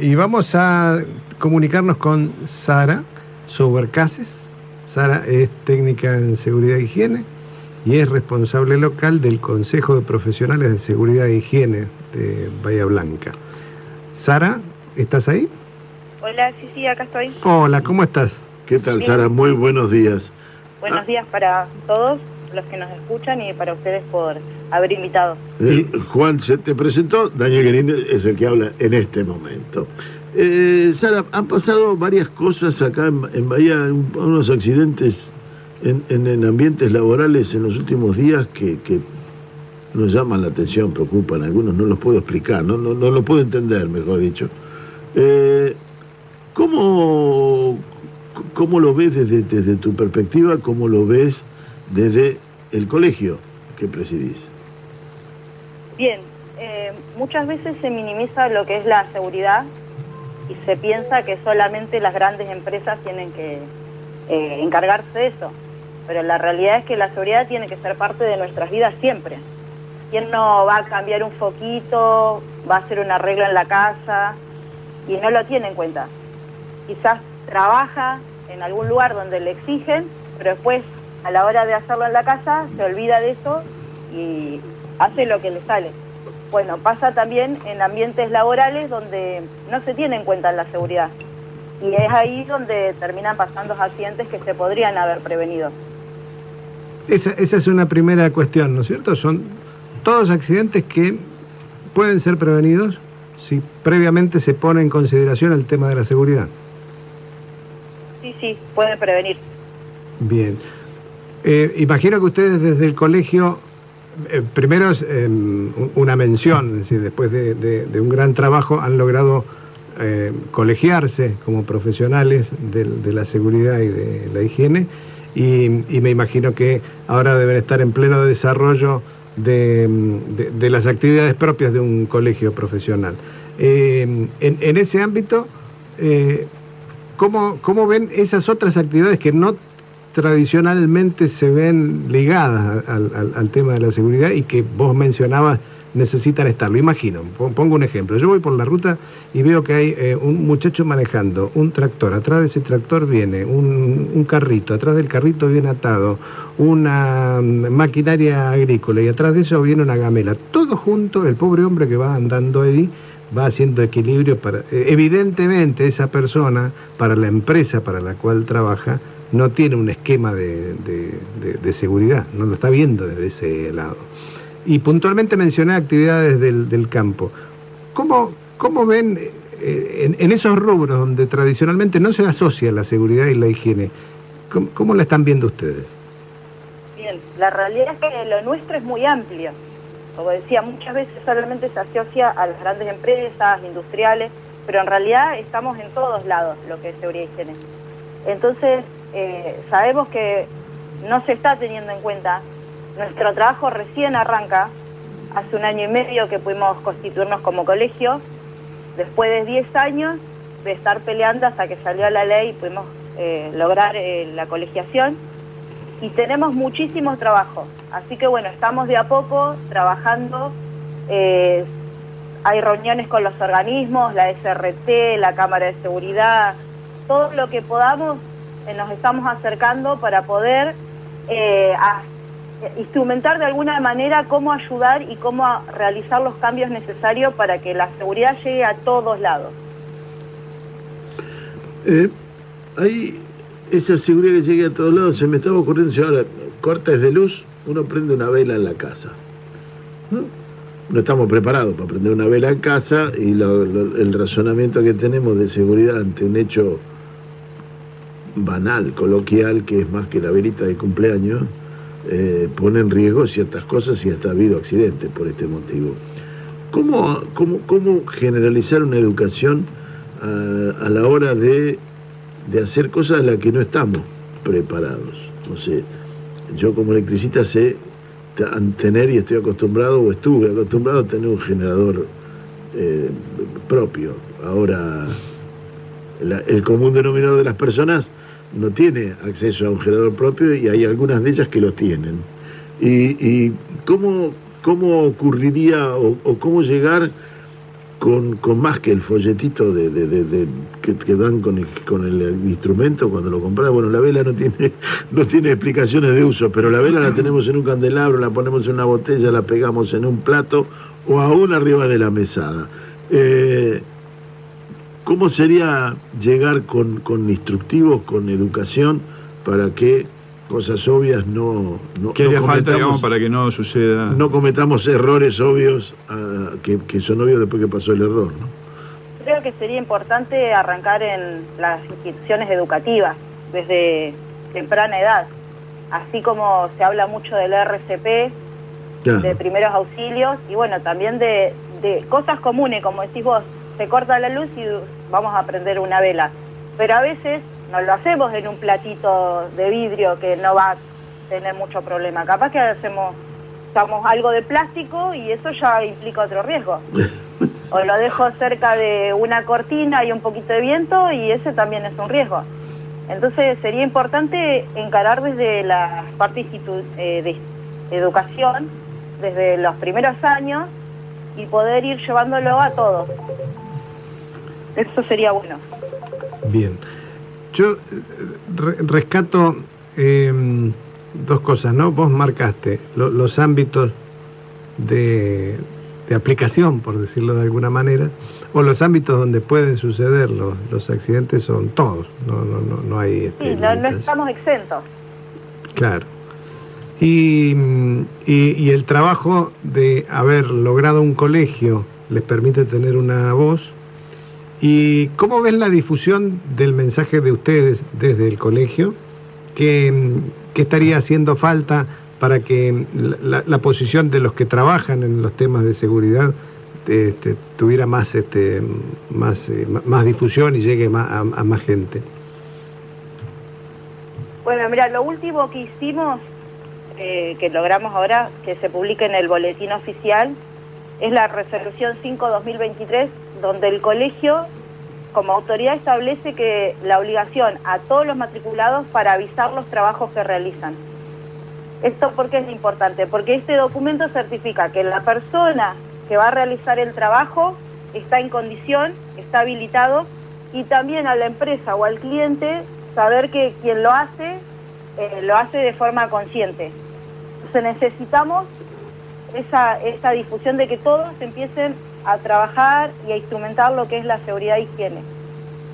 Y vamos a comunicarnos con Sara Sobercases. Sara es técnica en seguridad e higiene y es responsable local del Consejo de Profesionales de Seguridad e Higiene de Bahía Blanca. Sara, ¿estás ahí? Hola, sí, sí, acá estoy. Hola, ¿cómo estás? ¿Qué tal, Bien. Sara? Muy buenos días. Buenos días para todos los que nos escuchan y para ustedes por haber invitado. Eh, Juan se te presentó, Daniel Guerín es el que habla en este momento. Eh, Sara, han pasado varias cosas acá en, Bahía, un- unos accidentes en, en- en ambientes laborales en los últimos días que, que nos llaman la atención, preocupan. Algunos no los puedo explicar, no, no, no lo puedo entender, mejor dicho. Eh, ¿cómo, ¿Cómo lo ves desde, desde tu perspectiva? ¿Cómo lo ves desde el colegio que presidís? Bien, eh, muchas veces se minimiza lo que es la seguridad y se piensa que solamente las grandes empresas tienen que eh, encargarse de eso. Pero la realidad es que la seguridad tiene que ser parte de nuestras vidas siempre. ¿Quién no va a cambiar un foquito, va a hacer un arreglo en la casa y no lo tiene en cuenta? Quizás trabaja en algún lugar donde le exigen, pero después a la hora de hacerlo en la casa se olvida de eso y hace lo que le sale. Bueno, pasa también en ambientes laborales donde no se tiene en cuenta la seguridad. Y es ahí donde terminan pasando accidentes que se podrían haber prevenido. Esa, esa es una primera cuestión, ¿no es cierto? Son todos accidentes que pueden ser prevenidos si previamente se pone en consideración el tema de la seguridad. Sí, sí, puede prevenir. Bien. Eh, imagino que ustedes desde el colegio, eh, primero es un- una mención, es decir, después de, de- un gran trabajo han logrado eh, colegiarse como profesionales de, la seguridad y de la higiene y, me imagino que ahora deben estar en pleno desarrollo de, de las actividades propias de un colegio profesional. Eh, en, en ese ámbito, eh, ¿Cómo, ¿Cómo ven esas otras actividades que no tradicionalmente se ven ligadas al, tema de la seguridad y que vos mencionabas necesitan estarlo? Imagino, pon- pongo un ejemplo. Yo voy por la ruta y veo que hay eh, un muchacho manejando un tractor, atrás de ese tractor viene un, un carrito, atrás del carrito viene atado una mm, maquinaria agrícola y atrás de eso viene una gamela. Todo junto, el pobre hombre que va andando ahí va haciendo equilibrio para eh, evidentemente esa persona para la empresa para la cual trabaja no tiene un esquema de, de- seguridad no lo está viendo desde ese lado y puntualmente mencioné actividades del, del campo ¿Cómo, cómo ven eh, en, en esos rubros donde tradicionalmente no se asocia la seguridad y la higiene cómo, cómo la están viendo ustedes? Bien, la realidad es que lo nuestro es muy amplio. Como decía, muchas veces solamente se asocia a las grandes empresas, industriales, pero en realidad estamos en todos lados lo que es seguridad y higiene. Entonces, eh, sabemos que no se está teniendo en cuenta. Nuestro trabajo recién arranca. Hace un año y medio que pudimos constituirnos como colegio. Después de 10 años de estar peleando hasta que salió la ley y pudimos eh, lograr eh, la colegiación y tenemos muchísimo trabajo. Así que bueno, estamos de a poco trabajando. eh, hay reuniones con los organismos, la SRT, la Cámara de Seguridad, todo lo que podamos nos estamos acercando para poder eh, a- instrumentar de alguna manera cómo ayudar y cómo realizar los cambios necesarios para que la seguridad llegue a todos lados. Eh, hay esa seguridad que llegue a todos lados. Se me estaba ocurriendo si ahora cortes de luz, uno prende una vela en la casa. ¿no? No estamos preparados para prender una vela en casa y lo- el razonamiento que tenemos de seguridad ante un hecho banal, coloquial, que es más que la velita de cumpleaños, eh, pone en riesgo ciertas cosas y hasta ha habido accidentes por este motivo. ¿Cómo, cómo, cómo generalizar una educación a, a la hora de, de hacer cosas a las que no estamos preparados? No yo como electricista sé tener y estoy acostumbrado, o estuve acostumbrado a tener un generador eh, propio. Ahora, el común denominador de las personas no tiene acceso a un generador propio y hay algunas de ellas que lo tienen. ¿Y, y cómo, cómo ocurriría o, cómo llegar con, con más que el folletito de, de, que, dan con el, con el instrumento cuando lo compras. Bueno, la vela no tiene, no tiene explicaciones de uso, pero la vela la tenemos en un candelabro, la ponemos en una botella, la pegamos en un plato o aún arriba de la mesada. Eh, ¿Cómo sería llegar con, con instructivos, con educación, para que cosas obvias no, no ¿Qué haría falta, digamos, para que no suceda? No cometamos errores obvios uh, que, que, son obvios después que pasó el error, ¿no? Creo que sería importante arrancar en las instituciones educativas desde temprana edad, así como se habla mucho del RCP, claro. de primeros auxilios, y bueno, también de, de cosas comunes, como decís vos, se corta la luz y vamos a prender una vela. Pero a veces no lo hacemos en un platito de vidrio que no va a tener mucho problema. Capaz que hacemos usamos algo de plástico y eso ya implica otro riesgo. O lo dejo cerca de una cortina y un poquito de viento y ese también es un riesgo. Entonces sería importante encarar desde la parte eh, de educación, desde los primeros años y poder ir llevándolo a todos. Eso sería bueno. Bien. Yo re rescato eh, dos cosas, ¿no? Vos marcaste lo, los ámbitos de, de, aplicación, por decirlo de alguna manera, o los ámbitos donde pueden suceder los, los accidentes son todos, no, no, no, no hay... Este, sí, no, no, estamos exentos. Claro. Y, y, y el trabajo de haber logrado un colegio les permite tener una voz ¿Y cómo ves la difusión del mensaje de ustedes desde el colegio? ¿Qué, qué estaría haciendo falta para que la, posición de los que trabajan en los temas de seguridad este, tuviera más, este, más, eh, más difusión y llegue más, a, a, más gente? Bueno, mira, lo último que hicimos, eh, que logramos ahora, que se publique en el boletín oficial, es la resolución 5-2023, donde el colegio, como autoridad, establece que la obligación a todos los matriculados para avisar los trabajos que realizan. ¿Esto por qué es importante? Porque este documento certifica que la persona que va a realizar el trabajo está en condición, está habilitado, y también a la empresa o al cliente saber que quien lo hace, eh, lo hace de forma consciente. Entonces necesitamos esa, esa difusión de que todos empiecen a trabajar y a instrumentar lo que es la seguridad e higiene.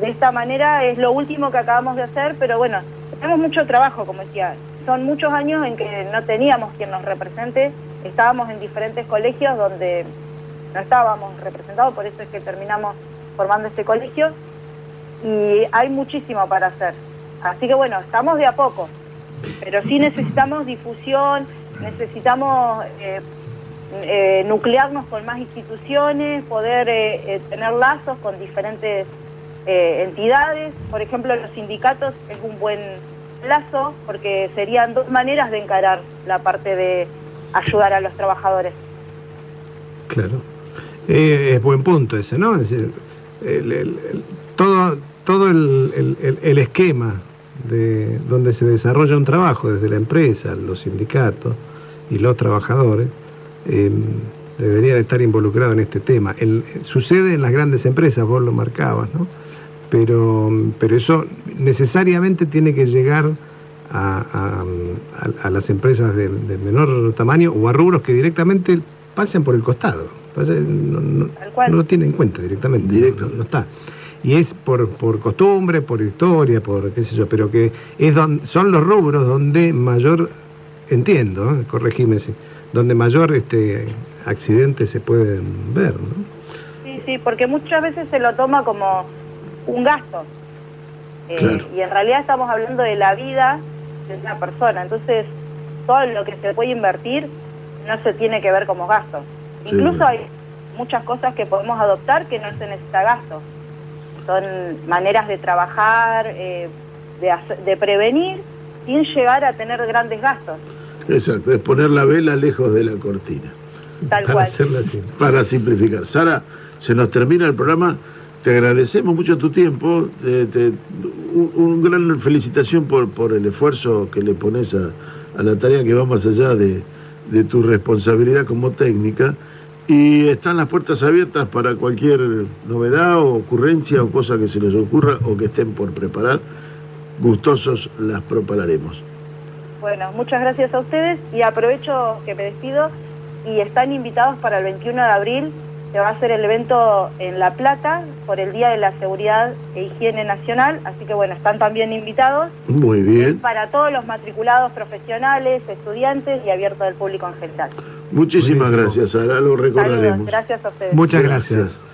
De esta manera es lo último que acabamos de hacer, pero bueno, tenemos mucho trabajo, como decía. Son muchos años en que no teníamos quien nos represente, estábamos en diferentes colegios donde no estábamos representados, por eso es que terminamos formando este colegio, y hay muchísimo para hacer. Así que bueno, estamos de a poco, pero sí necesitamos difusión, necesitamos eh, eh, nuclearnos con más instituciones, poder eh, eh, tener lazos con diferentes eh, entidades. Por ejemplo, los sindicatos es un buen lazo porque serían dos maneras de encarar la parte de ayudar a los trabajadores. Claro. es buen punto ese, ¿no? Es decir, el, el, el, todo todo el, el esquema de donde se desarrolla un trabajo desde la empresa, los sindicatos y los trabajadores, eh, deberían estar involucrados en este tema. El, sucede en las grandes empresas, vos lo marcabas, ¿no? Pero, pero eso necesariamente tiene que llegar a, a, a, a las empresas de, de, menor tamaño o a rubros que directamente pasen por el costado. No, no, no lo tienen en cuenta directamente, Directo. no, no está y es por, por costumbre, por historia, por qué sé yo, pero que es don, son los rubros donde mayor, entiendo, ¿eh? corregime si, donde mayor este accidentes se pueden ver, ¿no? Sí, sí, porque muchas veces se lo toma como un gasto. Eh, claro. Y en realidad estamos hablando de la vida de una persona. Entonces, todo lo que se puede invertir no se tiene que ver como gasto. Sí. Incluso hay muchas cosas que podemos adoptar que no se necesita gasto. Son maneras de trabajar, eh, de, hacer, de prevenir sin llegar a tener grandes gastos. Exacto, es poner la vela lejos de la cortina. Tal para cual. Para simplificar. Sara, se nos termina el programa. Te agradecemos mucho tu tiempo. Te, te, un, un, gran felicitación por, por el esfuerzo que le pones a, a la tarea que va más allá de, de tu responsabilidad como técnica. Y están las puertas abiertas para cualquier novedad o ocurrencia o cosa que se les ocurra o que estén por preparar. Gustosos las prepararemos. Bueno, muchas gracias a ustedes y aprovecho que me despido y están invitados para el 21 de abril se va a hacer el evento en La Plata por el Día de la Seguridad e Higiene Nacional, así que bueno, están también invitados. Muy bien. para todos los matriculados profesionales, estudiantes y abierto al público en general. Muchísimas gracias, ahora lo recordaremos. gracias a ustedes. Muchas gracias.